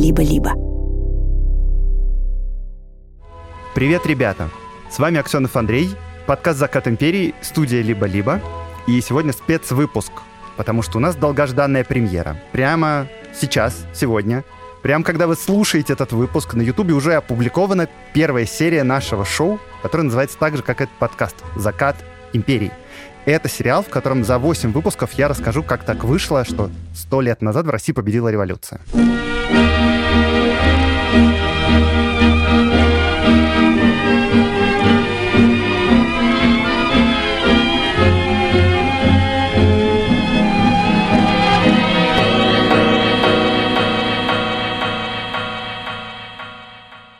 «Либо-либо». Привет, ребята! С вами Аксенов Андрей, подкаст «Закат империи», студия «Либо-либо». И сегодня спецвыпуск, потому что у нас долгожданная премьера. Прямо сейчас, сегодня, прямо когда вы слушаете этот выпуск, на Ютубе уже опубликована первая серия нашего шоу, которая называется так же, как этот подкаст «Закат империи». Это сериал, в котором за 8 выпусков я расскажу, как так вышло, что сто лет назад в России победила революция.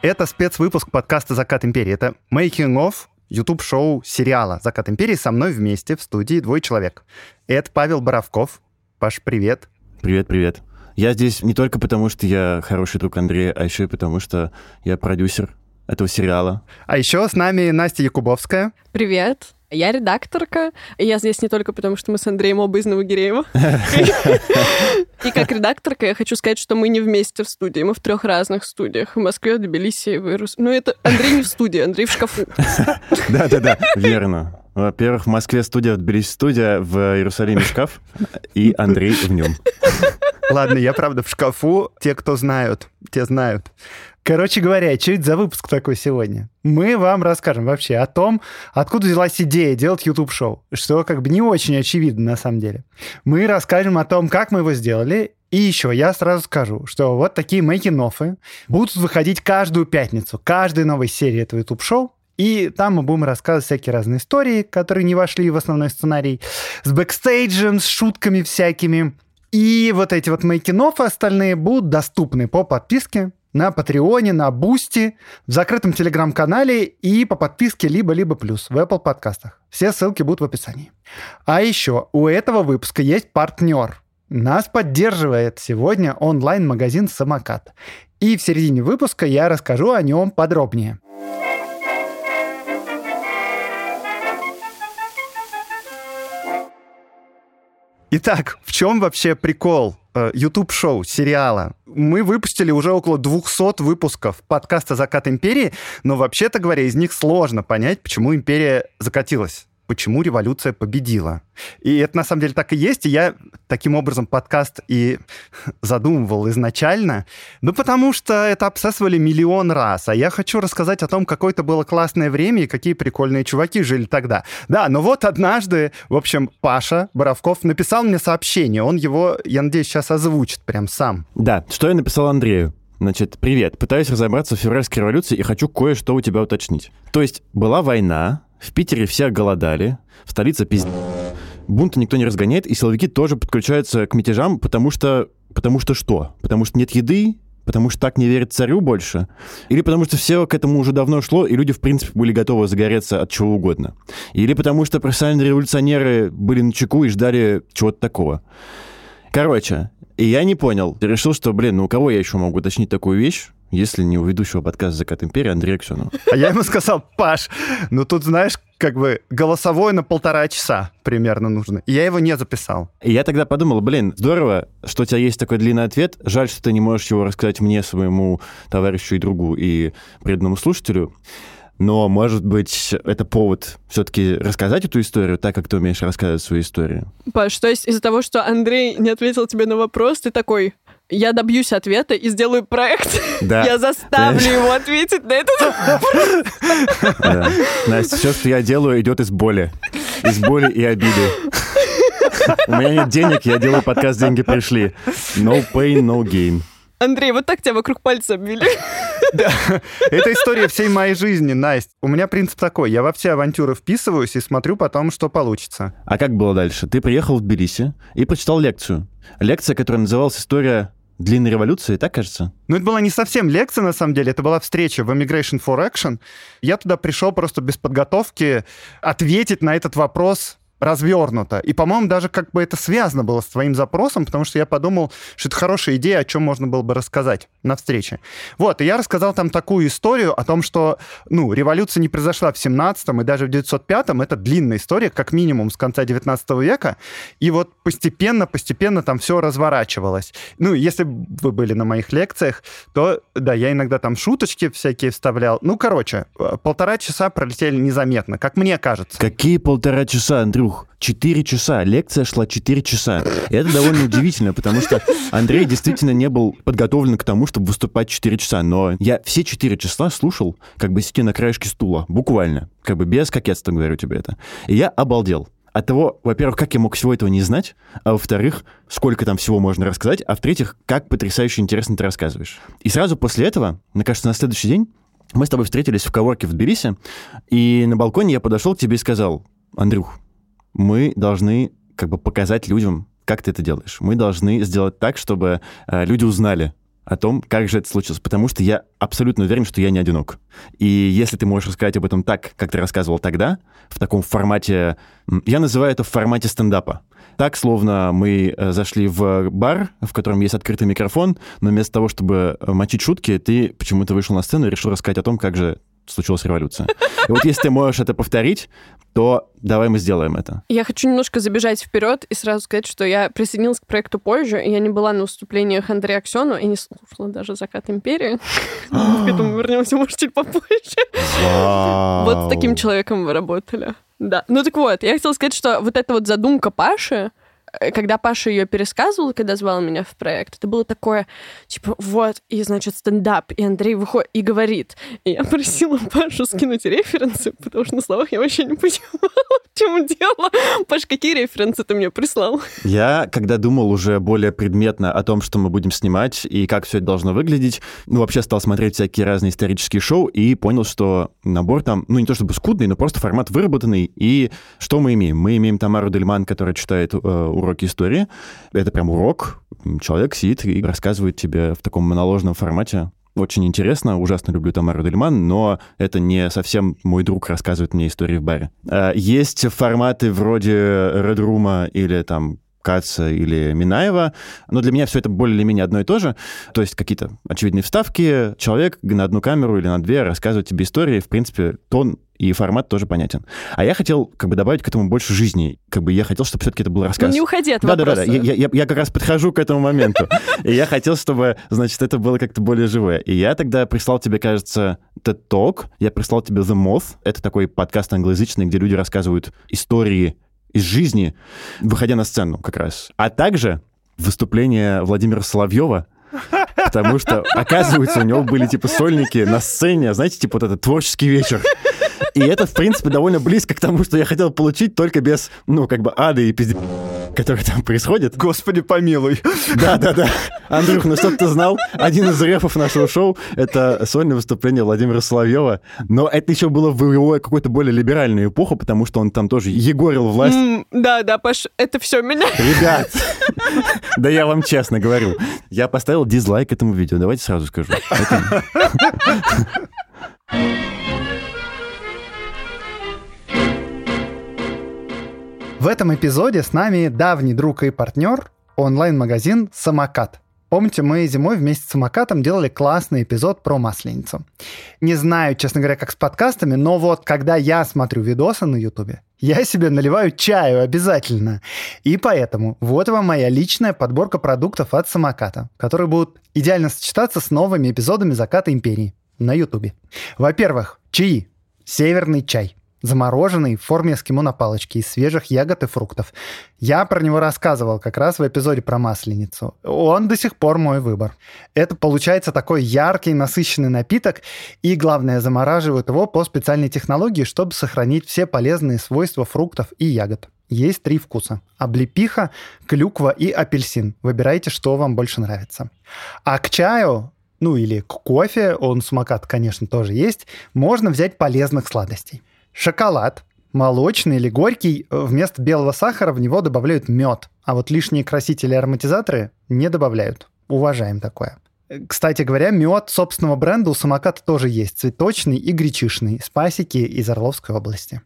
Это спецвыпуск подкаста «Закат империи». Это making of YouTube-шоу сериала «Закат империи» со мной вместе в студии двое человек. Это Павел Боровков. Паш, привет. Привет, привет. Я здесь не только потому, что я хороший друг Андрея, а еще и потому, что я продюсер этого сериала. А еще с нами Настя Якубовская. Привет. Я редакторка. И я здесь не только потому, что мы с Андреем оба из Новогиреева. И как редакторка я хочу сказать, что мы не вместе в студии. Мы в трех разных студиях. В Москве, в Тбилиси, в Ирус. Ну, это Андрей не в студии, Андрей в шкафу. Да-да-да, верно. Во-первых, в Москве студия, в Тбилиси студия, в Иерусалиме шкаф, и Андрей в нем. Ладно, я правда в шкафу. Те, кто знают, те знают. Короче говоря, что это за выпуск такой сегодня? Мы вам расскажем вообще о том, откуда взялась идея делать YouTube-шоу, что как бы не очень очевидно на самом деле. Мы расскажем о том, как мы его сделали, и еще я сразу скажу, что вот такие мейкин будут выходить каждую пятницу, каждой новой серии этого YouTube-шоу, и там мы будем рассказывать всякие разные истории, которые не вошли в основной сценарий, с бэкстейджем, с шутками всякими. И вот эти вот making of остальные будут доступны по подписке на Патреоне, на Бусти, в закрытом Телеграм-канале и по подписке либо-либо плюс в Apple подкастах. Все ссылки будут в описании. А еще у этого выпуска есть партнер. Нас поддерживает сегодня онлайн-магазин «Самокат». И в середине выпуска я расскажу о нем подробнее. Итак, в чем вообще прикол Э, YouTube-шоу, сериала. Мы выпустили уже около 200 выпусков подкаста «Закат империи», но вообще-то говоря, из них сложно понять, почему империя закатилась почему революция победила. И это на самом деле так и есть, и я таким образом подкаст и задумывал изначально, ну потому что это обсасывали миллион раз, а я хочу рассказать о том, какое это было классное время и какие прикольные чуваки жили тогда. Да, но вот однажды, в общем, Паша Боровков написал мне сообщение, он его, я надеюсь, сейчас озвучит прям сам. Да, что я написал Андрею? Значит, привет. Пытаюсь разобраться в февральской революции и хочу кое-что у тебя уточнить. То есть была война, в Питере все голодали, в столице пиз... Бунты никто не разгоняет, и силовики тоже подключаются к мятежам, потому что... Потому что что? Потому что нет еды, потому что так не верят царю больше, или потому что все к этому уже давно шло, и люди, в принципе, были готовы загореться от чего угодно, или потому что профессиональные революционеры были на чеку и ждали чего-то такого. Короче, и я не понял. Решил, что, блин, ну у кого я еще могу уточнить такую вещь? Если не у ведущего подкаста «Закат империи» Андрея Аксенова. А я ему сказал, Паш, ну тут, знаешь, как бы голосовой на полтора часа примерно нужно. И я его не записал. И я тогда подумал, блин, здорово, что у тебя есть такой длинный ответ. Жаль, что ты не можешь его рассказать мне, своему товарищу и другу, и преданному слушателю. Но, может быть, это повод все-таки рассказать эту историю так, как ты умеешь рассказывать свою историю. Паш, то есть из-за того, что Андрей не ответил тебе на вопрос, ты такой, я добьюсь ответа и сделаю проект. Да. Я заставлю его ответить на этот вопрос. Да. Настя, все, что я делаю, идет из боли. Из боли и обиды. У меня нет денег, я делаю подкаст «Деньги пришли». No pain, no gain. Андрей, вот так тебя вокруг пальца обвели. Да, это история всей моей жизни, Настя. У меня принцип такой, я во все авантюры вписываюсь и смотрю потом, что получится. А как было дальше? Ты приехал в Тбилиси и прочитал лекцию. Лекция, которая называлась «История длинной революции, так кажется? Ну, это была не совсем лекция, на самом деле, это была встреча в Immigration for Action. Я туда пришел просто без подготовки ответить на этот вопрос развернуто. И, по-моему, даже как бы это связано было с твоим запросом, потому что я подумал, что это хорошая идея, о чем можно было бы рассказать на встрече. Вот, и я рассказал там такую историю о том, что, ну, революция не произошла в 17-м и даже в 905-м. Это длинная история, как минимум с конца 19 века. И вот постепенно, постепенно там все разворачивалось. Ну, если вы были на моих лекциях, то, да, я иногда там шуточки всякие вставлял. Ну, короче, э, полтора часа пролетели незаметно, как мне кажется. Какие полтора часа, Андрюх? Четыре часа. Лекция шла четыре часа. И это довольно удивительно, потому что Андрей действительно не был подготовлен к тому, чтобы выступать четыре часа. Но я все четыре часа слушал, как бы сидя на краешке стула. Буквально. Как бы без кокетства говорю тебе это. И я обалдел от того, во-первых, как я мог всего этого не знать, а во-вторых, сколько там всего можно рассказать, а в-третьих, как потрясающе интересно ты рассказываешь. И сразу после этого, мне кажется, на следующий день мы с тобой встретились в коворке в Тбилиси, и на балконе я подошел к тебе и сказал, Андрюх, мы должны как бы показать людям, как ты это делаешь. Мы должны сделать так, чтобы э, люди узнали о том, как же это случилось, потому что я абсолютно уверен, что я не одинок. И если ты можешь рассказать об этом так, как ты рассказывал тогда, в таком формате, я называю это в формате стендапа. Так, словно мы э, зашли в бар, в котором есть открытый микрофон, но вместо того, чтобы э, мочить шутки, ты почему-то вышел на сцену и решил рассказать о том, как же случилась революция. И вот если ты можешь это повторить, то давай мы сделаем это. Я хочу немножко забежать вперед и сразу сказать, что я присоединилась к проекту позже, и я не была на выступлениях Андрея Аксену и не слушала даже «Закат империи». К этому вернемся, может, чуть попозже. Вот с таким человеком вы работали. Да. Ну так вот, я хотела сказать, что вот эта вот задумка Паши, когда Паша ее пересказывал, когда звал меня в проект, это было такое, типа, вот, и, значит, стендап, и Андрей выходит и говорит. И я просила Пашу скинуть референсы, потому что на словах я вообще не понимала, в чем дело. Паш, какие референсы ты мне прислал? Я, когда думал уже более предметно о том, что мы будем снимать и как все это должно выглядеть, ну, вообще стал смотреть всякие разные исторические шоу и понял, что набор там, ну, не то чтобы скудный, но просто формат выработанный. И что мы имеем? Мы имеем Тамару Дельман, которая читает э, уроки истории. Это прям урок. Человек сидит и рассказывает тебе в таком моноложном формате очень интересно, ужасно люблю Тамару Дельман, но это не совсем мой друг рассказывает мне истории в баре. А, есть форматы вроде Red Room или там Каца или Минаева, но для меня все это более или менее одно и то же. То есть какие-то очевидные вставки, человек на одну камеру или на две рассказывает тебе истории, в принципе, тон и формат тоже понятен. А я хотел как бы добавить к этому больше жизни. Как бы я хотел, чтобы все-таки это был рассказ. Ну, не уходи от да, вопроса. Да-да-да, я, я, я как раз подхожу к этому моменту. И я хотел, чтобы, значит, это было как-то более живое. И я тогда прислал тебе, кажется, TED Talk, я прислал тебе The Moth. Это такой подкаст англоязычный, где люди рассказывают истории из жизни, выходя на сцену как раз. А также выступление Владимира Соловьева, потому что, оказывается, у него были типа сольники на сцене, знаете, типа вот этот творческий вечер. И это, в принципе, довольно близко к тому, что я хотел получить, только без, ну, как бы, ада и пиздец который там происходит. Господи, помилуй. Да-да-да. Андрюх, ну чтобы ты знал, один из рефов нашего шоу — это сольное выступление Владимира Соловьева. Но это еще было в его какой-то более либеральную эпоху, потому что он там тоже егорил власть. Да-да, Паш, это все меня. Ребят, да я вам честно говорю, я поставил дизлайк этому видео, давайте сразу скажу. В этом эпизоде с нами давний друг и партнер онлайн-магазин «Самокат». Помните, мы зимой вместе с самокатом делали классный эпизод про Масленицу. Не знаю, честно говоря, как с подкастами, но вот когда я смотрю видосы на Ютубе, я себе наливаю чаю обязательно. И поэтому вот вам моя личная подборка продуктов от самоката, которые будут идеально сочетаться с новыми эпизодами «Заката империи» на Ютубе. Во-первых, чаи. Северный чай замороженный в форме эскимо на палочке из свежих ягод и фруктов. Я про него рассказывал как раз в эпизоде про масленицу. Он до сих пор мой выбор. Это получается такой яркий, насыщенный напиток, и, главное, замораживают его по специальной технологии, чтобы сохранить все полезные свойства фруктов и ягод. Есть три вкуса. Облепиха, клюква и апельсин. Выбирайте, что вам больше нравится. А к чаю ну или к кофе, он самокат, конечно, тоже есть, можно взять полезных сладостей. Шоколад, молочный или горький, вместо белого сахара в него добавляют мед, а вот лишние красители и ароматизаторы не добавляют. Уважаем такое. Кстати говоря, мед собственного бренда у самоката тоже есть. Цветочный и гречишный. Спасики из Орловской области.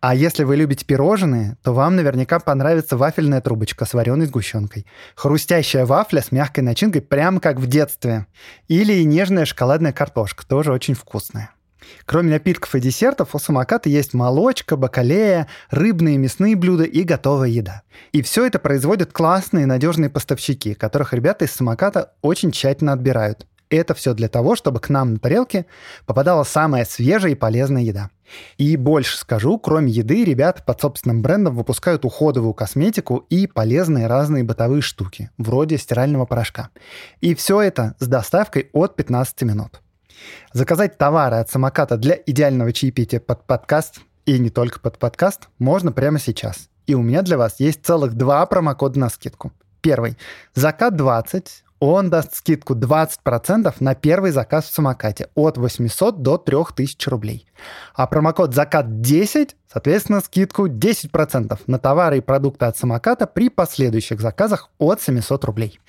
А если вы любите пирожные, то вам наверняка понравится вафельная трубочка с вареной сгущенкой. Хрустящая вафля с мягкой начинкой, прямо как в детстве. Или нежная шоколадная картошка, тоже очень вкусная. Кроме напитков и десертов, у самоката есть молочка, бакалея, рыбные и мясные блюда и готовая еда. И все это производят классные надежные поставщики, которых ребята из самоката очень тщательно отбирают. Это все для того, чтобы к нам на тарелке попадала самая свежая и полезная еда. И больше скажу, кроме еды, ребята под собственным брендом выпускают уходовую косметику и полезные разные бытовые штуки, вроде стирального порошка. И все это с доставкой от 15 минут. Заказать товары от самоката для идеального чаепития под подкаст и не только под подкаст можно прямо сейчас. И у меня для вас есть целых два промокода на скидку. Первый. Закат 20 он даст скидку 20% на первый заказ в самокате от 800 до 3000 рублей. А промокод «Закат10» соответственно скидку 10% на товары и продукты от самоката при последующих заказах от 700 рублей.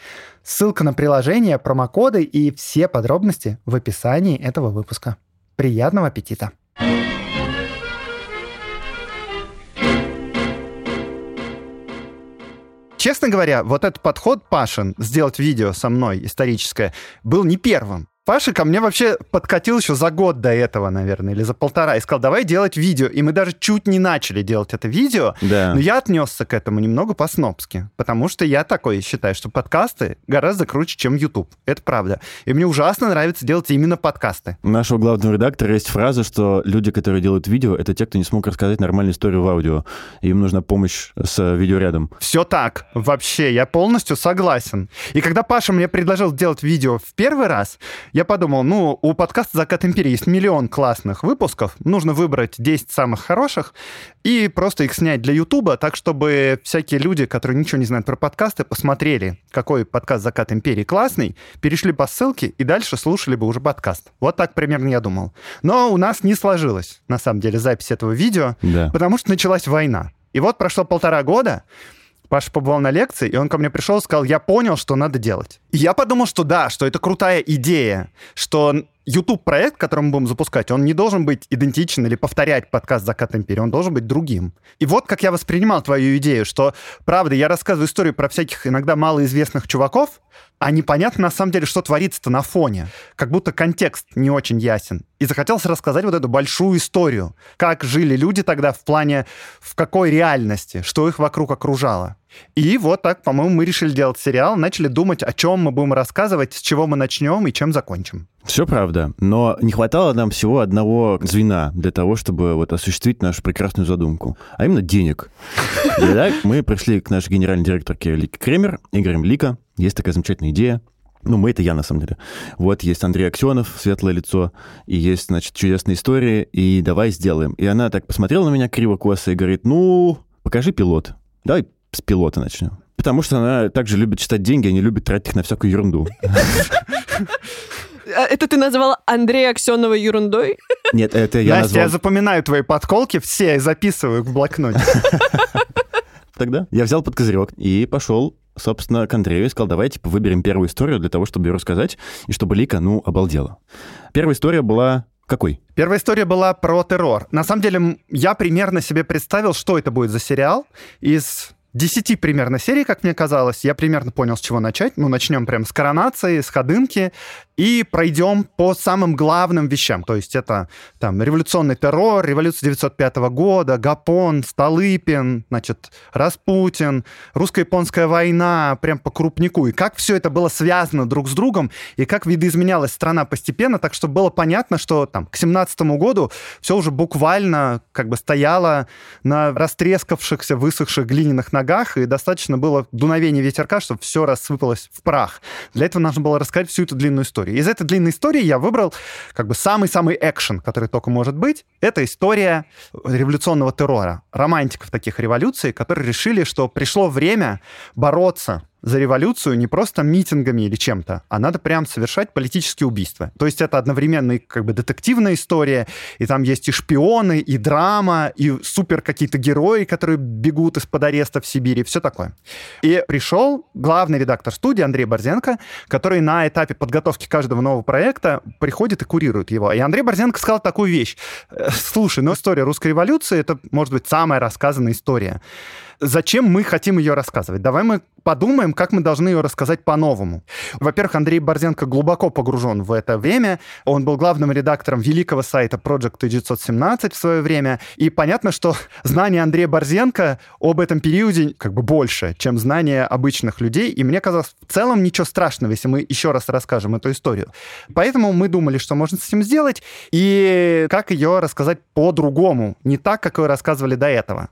Ссылка на приложение, промокоды и все подробности в описании этого выпуска. Приятного аппетита! Честно говоря, вот этот подход Пашин, сделать видео со мной историческое, был не первым. Паша ко мне вообще подкатил еще за год до этого, наверное, или за полтора, и сказал, давай делать видео. И мы даже чуть не начали делать это видео, Да. но я отнесся к этому немного по-снопски, потому что я такой считаю, что подкасты гораздо круче, чем YouTube. Это правда. И мне ужасно нравится делать именно подкасты. У нашего главного редактора есть фраза, что люди, которые делают видео, это те, кто не смог рассказать нормальную историю в аудио. Им нужна помощь с видеорядом. Все так, вообще, я полностью согласен. И когда Паша мне предложил сделать видео в первый раз, я подумал, ну, у подкаста «Закат империи» есть миллион классных выпусков, нужно выбрать 10 самых хороших и просто их снять для Ютуба, так чтобы всякие люди, которые ничего не знают про подкасты, посмотрели, какой подкаст «Закат империи» классный, перешли по ссылке и дальше слушали бы уже подкаст. Вот так примерно я думал. Но у нас не сложилось, на самом деле, запись этого видео, Да. потому что началась война. И вот прошло полтора года, Паша побывал на лекции, и он ко мне пришел и сказал, я понял, что надо делать. И я подумал, что да, что это крутая идея, что YouTube-проект, который мы будем запускать, он не должен быть идентичен или повторять подкаст «Закат империи», он должен быть другим. И вот как я воспринимал твою идею, что, правда, я рассказываю историю про всяких иногда малоизвестных чуваков, а непонятно на самом деле, что творится-то на фоне. Как будто контекст не очень ясен. И захотелось рассказать вот эту большую историю. Как жили люди тогда в плане, в какой реальности, что их вокруг окружало. И вот так, по-моему, мы решили делать сериал, начали думать, о чем мы будем рассказывать, с чего мы начнем и чем закончим. Все правда, но не хватало нам всего одного звена для того, чтобы вот осуществить нашу прекрасную задумку, а именно денег. И так мы пришли к нашей генеральной директорке Лике Кремер и говорим, Лика, есть такая замечательная идея, ну, мы это я, на самом деле. Вот есть Андрей Аксенов, светлое лицо, и есть, значит, чудесные истории, и давай сделаем. И она так посмотрела на меня криво-косо и говорит, ну, покажи пилот. Давай с пилота начнем. Потому что она также любит читать деньги, а не любит тратить их на всякую ерунду. А Это ты называла Андрея Аксенова ерундой? Нет, это я Настя, я назвал запоминаю твои подколки все и записываю в блокноте. тогда. Я взял под козырек и пошел собственно, к Андрею и сказал, давай, типа, выберем первую историю для того, чтобы ее рассказать, и чтобы Лика, ну, обалдела. Первая история была какой? Первая история была про террор. На самом деле, я примерно себе представил, что это будет за сериал. Из 10 примерно серий, как мне казалось, я примерно понял, с чего начать. Ну, начнем прям с коронации, с ходынки, и пройдем по самым главным вещам. То есть это там революционный террор, революция 905 года, Гапон, Столыпин, значит, Распутин, русско-японская война, прям по крупнику. И как все это было связано друг с другом, и как видоизменялась страна постепенно, так что было понятно, что там к 17 году все уже буквально как бы стояло на растрескавшихся, высохших глиняных ногах, и достаточно было дуновения ветерка, чтобы все рассыпалось в прах. Для этого нужно было рассказать всю эту длинную историю. Из этой длинной истории я выбрал как бы самый-самый экшен, который только может быть. Это история революционного террора, романтиков таких революций, которые решили, что пришло время бороться за революцию не просто митингами или чем-то, а надо прям совершать политические убийства. То есть это одновременно и как бы детективная история, и там есть и шпионы, и драма, и супер какие-то герои, которые бегут из-под ареста в Сибири, все такое. И пришел главный редактор студии Андрей Борзенко, который на этапе подготовки каждого нового проекта приходит и курирует его. И Андрей Борзенко сказал такую вещь. «Э, Слушай, ну история русской революции — это, может быть, самая рассказанная история зачем мы хотим ее рассказывать? Давай мы подумаем, как мы должны ее рассказать по-новому. Во-первых, Андрей Борзенко глубоко погружен в это время. Он был главным редактором великого сайта Project 917 в свое время. И понятно, что знание Андрея Борзенко об этом периоде как бы больше, чем знание обычных людей. И мне казалось, в целом ничего страшного, если мы еще раз расскажем эту историю. Поэтому мы думали, что можно с этим сделать и как ее рассказать по-другому, не так, как ее рассказывали до этого.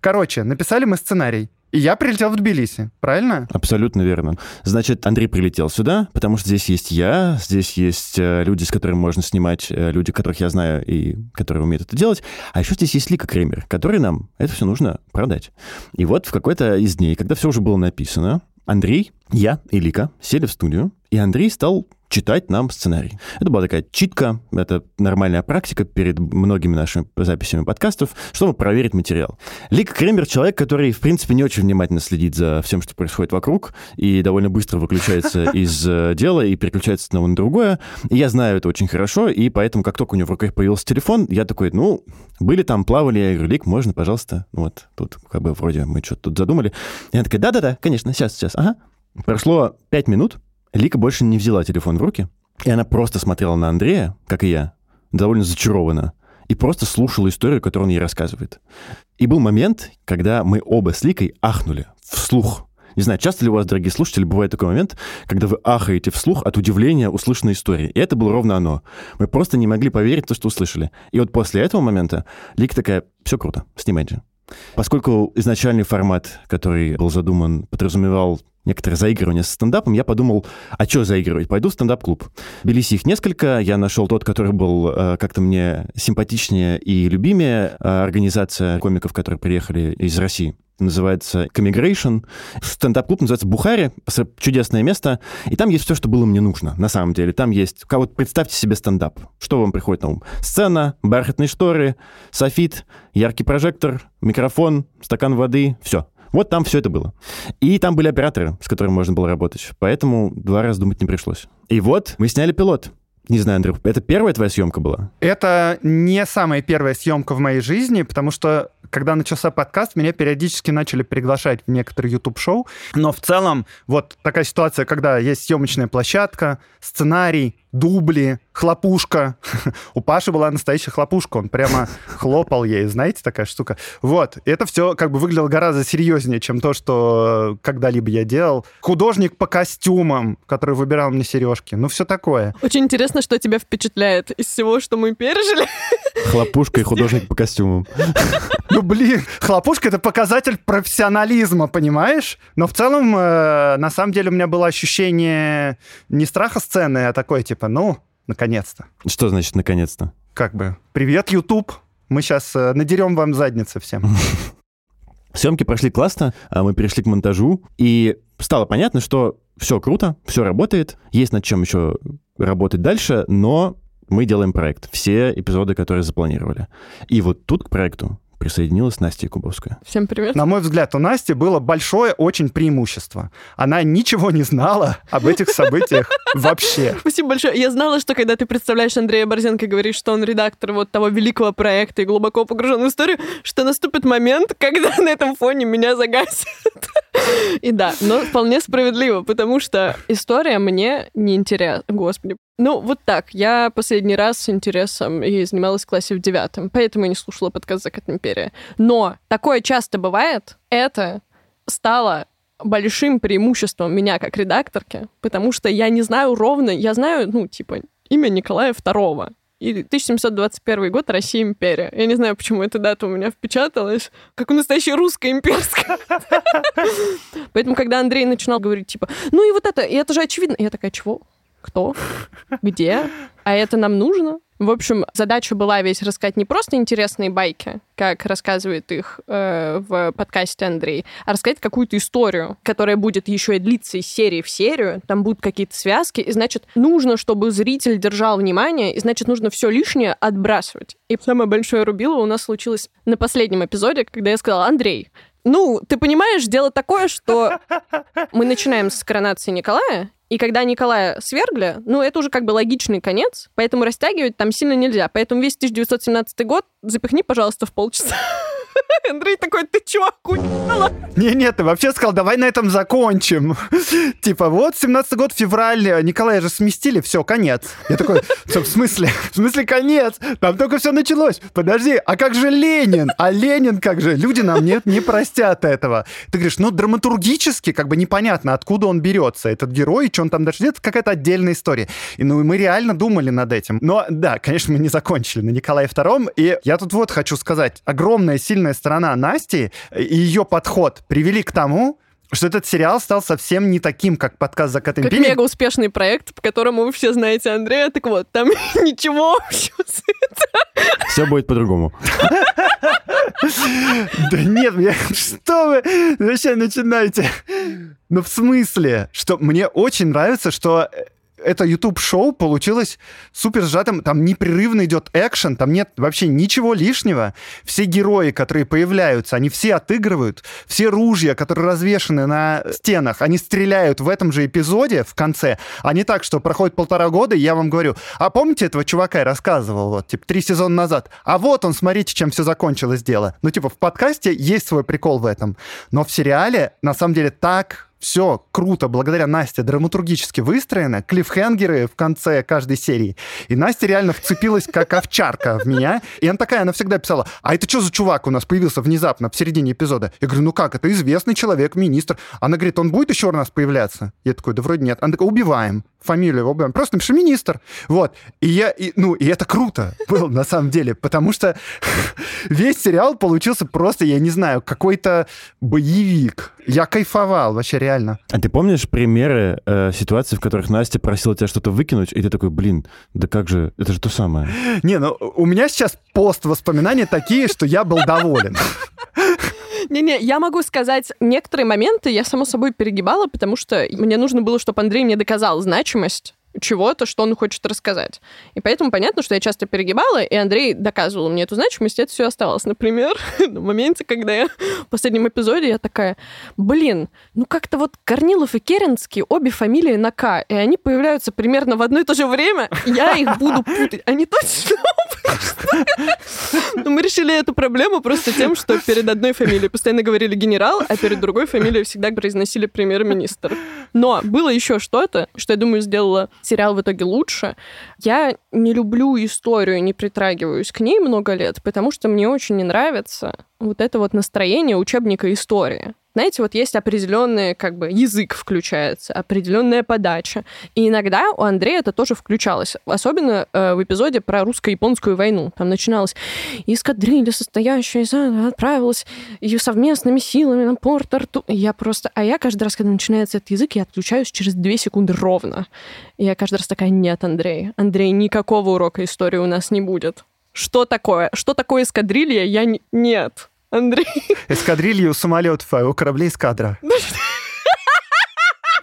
Короче, написали мы сценарий. И я прилетел в Тбилиси, правильно? Абсолютно верно. Значит, Андрей прилетел сюда, потому что здесь есть я, здесь есть э, люди, с которыми можно снимать, э, люди, которых я знаю и которые умеют это делать. А еще здесь есть Лика Кремер, который нам это все нужно продать. И вот в какой-то из дней, когда все уже было написано, Андрей, я и Лика сели в студию, и Андрей стал читать нам сценарий. Это была такая читка, это нормальная практика перед многими нашими записями подкастов, чтобы проверить материал. Лик Кремер — человек, который, в принципе, не очень внимательно следит за всем, что происходит вокруг, и довольно быстро выключается из э, дела и переключается с одного на другое. И я знаю это очень хорошо, и поэтому, как только у него в руках появился телефон, я такой, ну, были там, плавали, я говорю, Лик, можно, пожалуйста? Вот, тут как бы вроде мы что-то тут задумали. И она такая, да-да-да, конечно, сейчас, сейчас, ага. Прошло пять минут, Лика больше не взяла телефон в руки, и она просто смотрела на Андрея, как и я, довольно зачарованно, и просто слушала историю, которую он ей рассказывает. И был момент, когда мы оба с Ликой ахнули вслух. Не знаю, часто ли у вас, дорогие слушатели, бывает такой момент, когда вы ахаете вслух от удивления услышанной истории. И это было ровно оно. Мы просто не могли поверить в то, что услышали. И вот после этого момента Лика такая, все круто, снимайте. Поскольку изначальный формат, который был задуман, подразумевал некоторое заигрывание с стендапом, я подумал, а что заигрывать? Пойду в стендап-клуб. В Тбилиси их несколько, я нашел тот, который был э, как-то мне симпатичнее и любимее, э, организация комиков, которые приехали из России называется Comigration. Стендап-клуб называется Бухари, чудесное место, и там есть все, что было мне нужно, на самом деле. Там есть, вот представьте себе стендап. Что вам приходит на ум? Сцена, бархатные шторы, софит, яркий прожектор, микрофон, стакан воды, все. Вот там все это было. И там были операторы, с которыми можно было работать. Поэтому два раза думать не пришлось. И вот мы сняли пилот. Не знаю, Андрюх, это первая твоя съемка была? Это не самая первая съемка в моей жизни, потому что когда начался подкаст, меня периодически начали приглашать в некоторые YouTube-шоу. Но в целом вот такая ситуация, когда есть съемочная площадка, сценарий, дубли, хлопушка. У Паши была настоящая хлопушка, он прямо хлопал ей, знаете, такая штука. Вот, это все как бы выглядело гораздо серьезнее, чем то, что когда-либо я делал. Художник по костюмам, который выбирал мне сережки, ну все такое. Очень интересно, что тебя впечатляет из всего, что мы пережили. Хлопушка и художник по костюмам. Ну, блин, хлопушка — это показатель профессионализма, понимаешь? Но в целом, э, на самом деле, у меня было ощущение не страха сцены, а такое, типа, ну, наконец-то. Что значит «наконец-то»? Как бы, привет, YouTube, мы сейчас э, надерем вам задницы всем. Съемки прошли классно, а мы перешли к монтажу, и стало понятно, что все круто, все работает, есть над чем еще работать дальше, но мы делаем проект, все эпизоды, которые запланировали. И вот тут к проекту присоединилась Настя Якубовская. Всем привет. На мой взгляд, у Насти было большое очень преимущество. Она ничего не знала об этих событиях вообще. Спасибо большое. Я знала, что когда ты представляешь Андрея Борзенко и говоришь, что он редактор вот того великого проекта и глубоко погружен в историю, что наступит момент, когда на этом фоне меня загасят. И да, но вполне справедливо, потому что история мне не интересна. Господи, ну, вот так. Я последний раз с интересом и занималась в классе в девятом, поэтому я не слушала подкаст «Закат империя». Но такое часто бывает. Это стало большим преимуществом меня как редакторки, потому что я не знаю ровно, я знаю, ну, типа, имя Николая II. И 1721 год Россия империя. Я не знаю, почему эта дата у меня впечаталась, как у настоящей русской имперская. Поэтому, когда Андрей начинал говорить, типа, ну и вот это, и это же очевидно, я такая, чего? кто, где, а это нам нужно? В общем, задача была весь рассказать не просто интересные байки, как рассказывает их э, в подкасте Андрей, а рассказать какую-то историю, которая будет еще и длиться из серии в серию, там будут какие-то связки, и значит, нужно, чтобы зритель держал внимание, и значит, нужно все лишнее отбрасывать. И самое большое рубило у нас случилось на последнем эпизоде, когда я сказала, Андрей, ну, ты понимаешь, дело такое, что мы начинаем с коронации Николая, и когда Николая свергли, ну, это уже как бы логичный конец, поэтому растягивать там сильно нельзя. Поэтому весь 1917 год запихни, пожалуйста, в полчаса. Андрей такой, ты чё, охуела? Не-не, ты вообще сказал, давай на этом закончим. Типа, вот, 17 год, февраль, Николая же сместили, все, конец. Я такой, в смысле? В смысле конец? Там только все началось. Подожди, а как же Ленин? А Ленин как же? Люди нам нет, не простят этого. Ты говоришь, ну, драматургически как бы непонятно, откуда он берется, этот герой, что он там дальше делает, какая-то отдельная история. И ну, мы реально думали над этим. Но, да, конечно, мы не закончили на Николае II. И я тут вот хочу сказать, огромная, сильная сторона Насти и ее подход привели к тому, что этот сериал стал совсем не таким, как подкаст «Закат Как империи». мега успешный проект, по которому вы все знаете Андрея. Так вот, там ничего общего с этим. Все будет по-другому. Да нет, что вы зачем начинаете? Ну, в смысле, что мне очень нравится, что это YouTube-шоу получилось супер сжатым. Там непрерывно идет экшен, там нет вообще ничего лишнего. Все герои, которые появляются, они все отыгрывают. Все ружья, которые развешаны на стенах, они стреляют в этом же эпизоде в конце. А не так, что проходит полтора года, и я вам говорю, а помните этого чувака я рассказывал, вот, типа, три сезона назад? А вот он, смотрите, чем все закончилось дело. Ну, типа, в подкасте есть свой прикол в этом. Но в сериале, на самом деле, так все круто, благодаря Насте, драматургически выстроено, клиффхенгеры в конце каждой серии. И Настя реально вцепилась как овчарка в меня. И она такая, она всегда писала, а это что за чувак у нас появился внезапно в середине эпизода? Я говорю, ну как, это известный человек, министр. Она говорит, он будет еще у нас появляться? Я такой, да вроде нет. Она такая, убиваем. Фамилию его убиваем. Просто напиши министр. Вот. И я, и, ну, и это круто было на самом деле, потому что весь сериал получился просто, я не знаю, какой-то боевик. Я кайфовал вообще реально. А ты помнишь примеры э, ситуаций, в которых Настя просила тебя что-то выкинуть, и ты такой, блин, да как же, это же то самое. Не, ну у меня сейчас пост воспоминания такие, что я был доволен. Не-не, я могу сказать, некоторые моменты я, само собой, перегибала, потому что мне нужно было, чтобы Андрей мне доказал значимость чего-то, что он хочет рассказать. И поэтому понятно, что я часто перегибала, и Андрей доказывал мне эту значимость, и это все оставалось. Например, на моменте, когда я в последнем эпизоде, я такая, блин, ну как-то вот Корнилов и Керенский, обе фамилии на К, и они появляются примерно в одно и то же время, я их буду путать. Они точно Но мы решили эту проблему просто тем, что перед одной фамилией постоянно говорили генерал, а перед другой фамилией всегда произносили премьер-министр. Но было еще что-то, что, я думаю, сделало сериал в итоге лучше. Я не люблю историю, не притрагиваюсь к ней много лет, потому что мне очень не нравится вот это вот настроение учебника истории. Знаете, вот есть определенный как бы язык включается, определенная подача. И иногда у Андрея это тоже включалось. Особенно э, в эпизоде про русско-японскую войну. Там начиналось эскадрилья, состоящая из... отправилась ее совместными силами на порт Арту. Я просто... А я каждый раз, когда начинается этот язык, я отключаюсь через две секунды ровно. И я каждый раз такая, нет, Андрей, Андрей, никакого урока истории у нас не будет. Что такое? Что такое эскадрилья? Я не... Нет. Андрей. Эскадрилью самолетов, а у кораблей эскадра.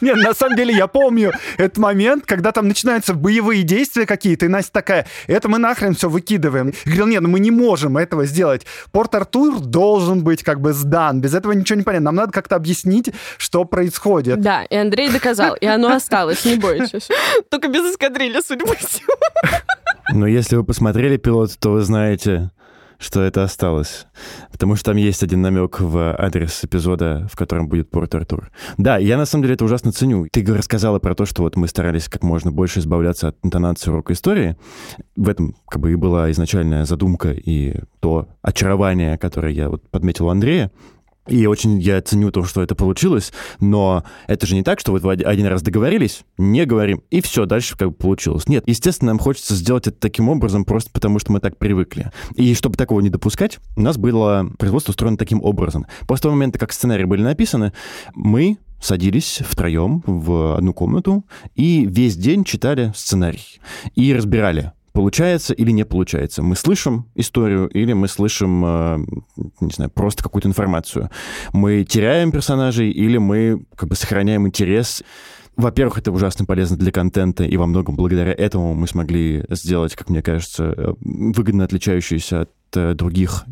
Нет, на самом деле я помню этот момент, когда там начинаются боевые действия какие-то, и Настя такая, это мы нахрен все выкидываем. Я говорил, нет, ну мы не можем этого сделать. Порт-Артур должен быть как бы сдан, без этого ничего не понятно. Нам надо как-то объяснить, что происходит. Да, и Андрей доказал, и оно осталось, не бойтесь. Только без эскадрильи, судя по всему. Но если вы посмотрели пилот, то вы знаете, что это осталось. Потому что там есть один намек в адрес эпизода, в котором будет Порт Артур. Да, я на самом деле это ужасно ценю. Ты рассказала про то, что вот мы старались как можно больше избавляться от интонации урока истории. В этом как бы и была изначальная задумка и то очарование, которое я вот подметил у Андрея. И очень я ценю то, что это получилось, но это же не так, что вот вы один раз договорились, не говорим, и все, дальше как бы получилось. Нет, естественно, нам хочется сделать это таким образом, просто потому что мы так привыкли. И чтобы такого не допускать, у нас было производство устроено таким образом. После того момента, как сценарии были написаны, мы садились втроем в одну комнату и весь день читали сценарий и разбирали, получается или не получается. Мы слышим историю или мы слышим, э, не знаю, просто какую-то информацию. Мы теряем персонажей или мы как бы сохраняем интерес. Во-первых, это ужасно полезно для контента, и во многом благодаря этому мы смогли сделать, как мне кажется, э, выгодно отличающуюся от э, других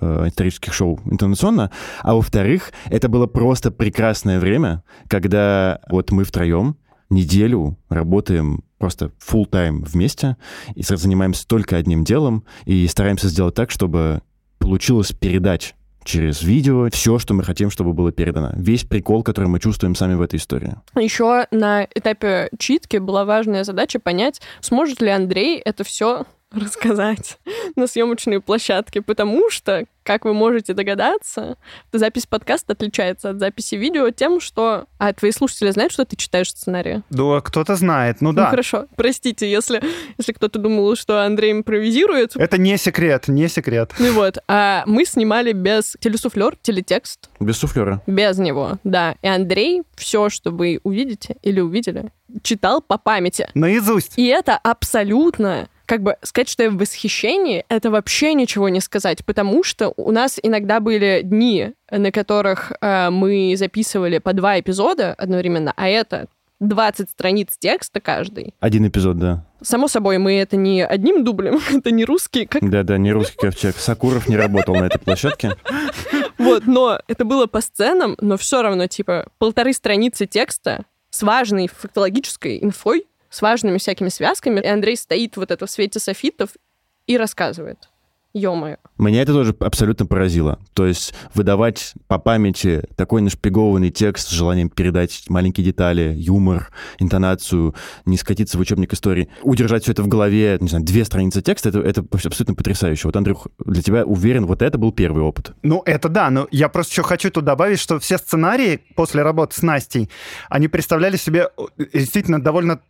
исторических шоу интернационально, а во-вторых, это было просто прекрасное время, когда вот мы втроем неделю работаем просто full time вместе и занимаемся только одним делом и стараемся сделать так, чтобы получилось передать через видео все, что мы хотим, чтобы было передано. Весь прикол, который мы чувствуем сами в этой истории. Еще на этапе читки была важная задача понять, сможет ли Андрей это все рассказать на съемочной площадке, потому что, как вы можете догадаться, запись подкаста отличается от записи видео тем, что... А твои слушатели знают, что ты читаешь сценарий? Да, кто-то знает, ну да. Ну хорошо, простите, если, если кто-то думал, что Андрей импровизирует. Это не секрет, не секрет. Ну вот, а мы снимали без телесуфлер, телетекст. Без суфлера. Без него, да. И Андрей все, что вы увидите или увидели, читал по памяти. Наизусть. И это абсолютно как бы сказать, что я в восхищении, это вообще ничего не сказать, потому что у нас иногда были дни, на которых э, мы записывали по два эпизода одновременно, а это 20 страниц текста каждый. Один эпизод, да. Само собой, мы это не одним дублем, это не русский. Как... Да-да, не русский ковчег. Сакуров не работал на этой площадке. Вот, но это было по сценам, но все равно, типа, полторы страницы текста с важной фактологической инфой, с важными всякими связками. И Андрей стоит вот это в свете софитов и рассказывает. Ё-моё. Меня это тоже абсолютно поразило. То есть выдавать по памяти такой нашпигованный текст с желанием передать маленькие детали, юмор, интонацию, не скатиться в учебник истории, удержать все это в голове, не знаю, две страницы текста, это, это абсолютно потрясающе. Вот, Андрюх, для тебя, уверен, вот это был первый опыт. Ну, это да, но я просто еще хочу тут добавить, что все сценарии после работы с Настей, они представляли себе э, действительно довольно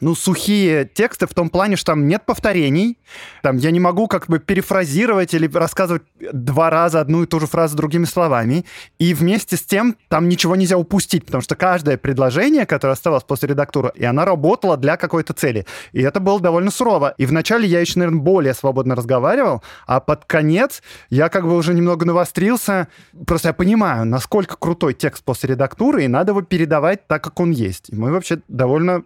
ну, сухие тексты в том плане, что там нет повторений, там я не могу как бы перефразировать или рассказывать два раза одну и ту же фразу другими словами, и вместе с тем там ничего нельзя упустить, потому что каждое предложение, которое оставалось после редактуры, и она работала для какой-то цели. И это было довольно сурово. И вначале я еще, наверное, более свободно разговаривал, а под конец я как бы уже немного навострился. Просто я понимаю, насколько крутой текст после редактуры, и надо его передавать так, как он есть. И мы вообще довольно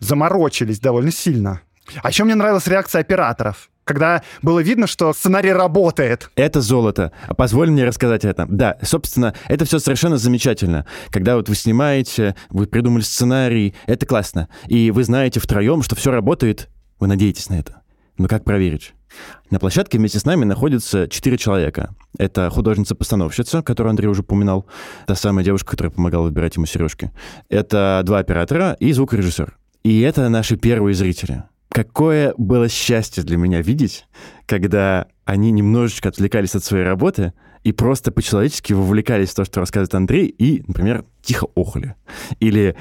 заморочились довольно сильно. А еще мне нравилась реакция операторов когда было видно, что сценарий работает. Это золото. А позволь мне рассказать это. Да, собственно, это все совершенно замечательно. Когда вот вы снимаете, вы придумали сценарий, это классно. И вы знаете втроем, что все работает, вы надеетесь на это. Но как проверить? На площадке вместе с нами находится четыре человека. Это художница-постановщица, которую Андрей уже упоминал, та самая девушка, которая помогала выбирать ему сережки. Это два оператора и звукорежиссер. И это наши первые зрители. Какое было счастье для меня видеть, когда они немножечко отвлекались от своей работы и просто по-человечески вовлекались в то, что рассказывает Андрей, и, например, тихо охали. Или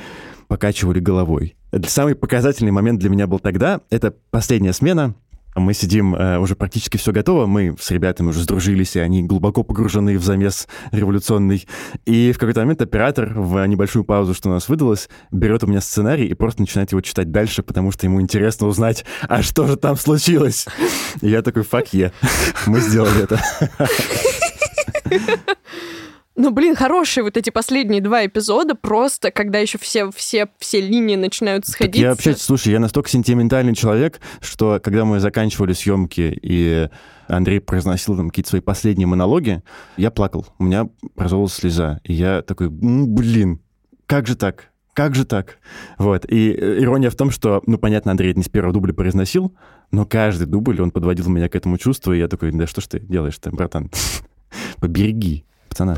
покачивали головой. Самый показательный момент для меня был тогда, это последняя смена, мы сидим, э, уже практически все готово, мы с ребятами уже сдружились, и они глубоко погружены в замес революционный. И в какой-то момент оператор в небольшую паузу, что у нас выдалось, берет у меня сценарий и просто начинает его читать дальше, потому что ему интересно узнать, а что же там случилось. И я такой, фак е, мы сделали это. Ну, блин, хорошие вот эти последние два эпизода, просто когда еще все, все, все линии начинают сходиться. Так я вообще, слушай, я настолько сентиментальный человек, что когда мы заканчивали съемки, и Андрей произносил там какие-то свои последние монологи, я плакал. У меня образовалась слеза. И я такой, блин, как же так? Как же так? Вот. И э, ирония в том, что, ну, понятно, Андрей это не с первого дубля произносил, но каждый дубль, он подводил меня к этому чувству, и я такой, да что ж ты делаешь-то, братан? Побереги пацана.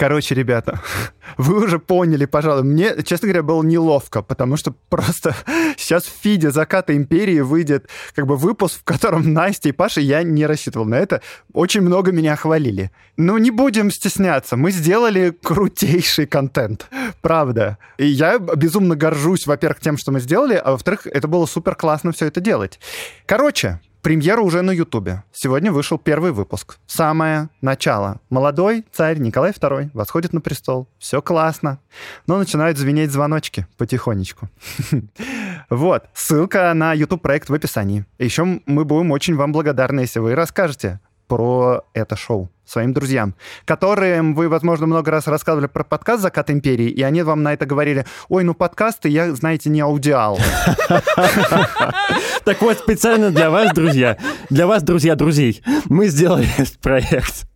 Короче, ребята, вы уже поняли, пожалуй. Мне, честно говоря, было неловко, потому что просто сейчас в фиде «Заката империи» выйдет как бы выпуск, в котором Настя и Паша, я не рассчитывал на это, очень много меня хвалили. Ну, не будем стесняться, мы сделали крутейший контент, правда. И я безумно горжусь, во-первых, тем, что мы сделали, а во-вторых, это было супер классно все это делать. Короче, Премьера уже на Ютубе. Сегодня вышел первый выпуск. Самое начало. Молодой царь Николай II восходит на престол. Все классно. Но начинают звенеть звоночки потихонечку. Вот. Ссылка на YouTube проект в описании. Еще мы будем очень вам благодарны, если вы расскажете, про это шоу своим друзьям, которым вы, возможно, много раз рассказывали про подкаст «Закат империи», и они вам на это говорили, ой, ну подкасты, я, знаете, не аудиал. Так вот, специально для вас, друзья, для вас, друзья друзей, мы сделали этот проект.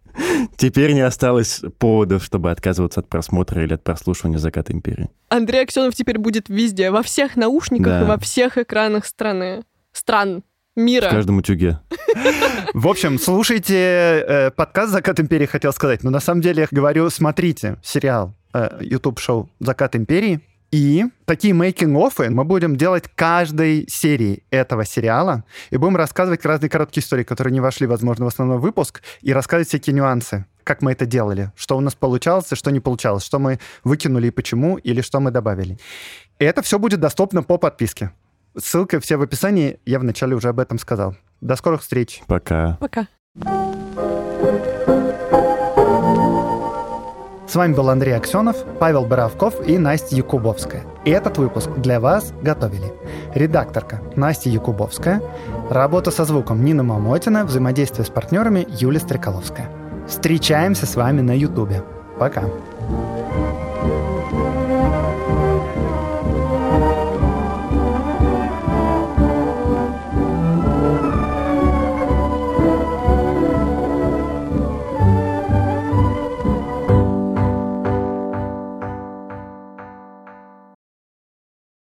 Теперь не осталось поводов, чтобы отказываться от просмотра или от прослушивания «Заката империи». Андрей Аксенов теперь будет везде, во всех наушниках Да. и во всех экранах страны. Стран. Мира. В каждом утюге. В общем, слушайте э, подкаст «Закат империи», хотел сказать. Но на самом деле я говорю, смотрите сериал, э, YouTube-шоу «Закат империи». И такие мейкинг-оффы мы будем делать каждой серии этого сериала. И будем рассказывать разные короткие истории, которые не вошли, возможно, в основной выпуск, и рассказывать всякие нюансы, как мы это делали, что у нас получалось, и что не получалось, что мы выкинули и почему, или что мы добавили. И это все будет доступно по подписке. Ссылка все в описании, я вначале уже об этом сказал. До скорых встреч. Пока. Пока. С вами был Андрей Аксенов, Павел Боровков и Настя Якубовская. И этот выпуск для вас готовили редакторка Настя Якубовская, работа со звуком Нина Мамотина, взаимодействие с партнерами Юлия Стрекаловская. Встречаемся с вами на Ютубе. Пока. thank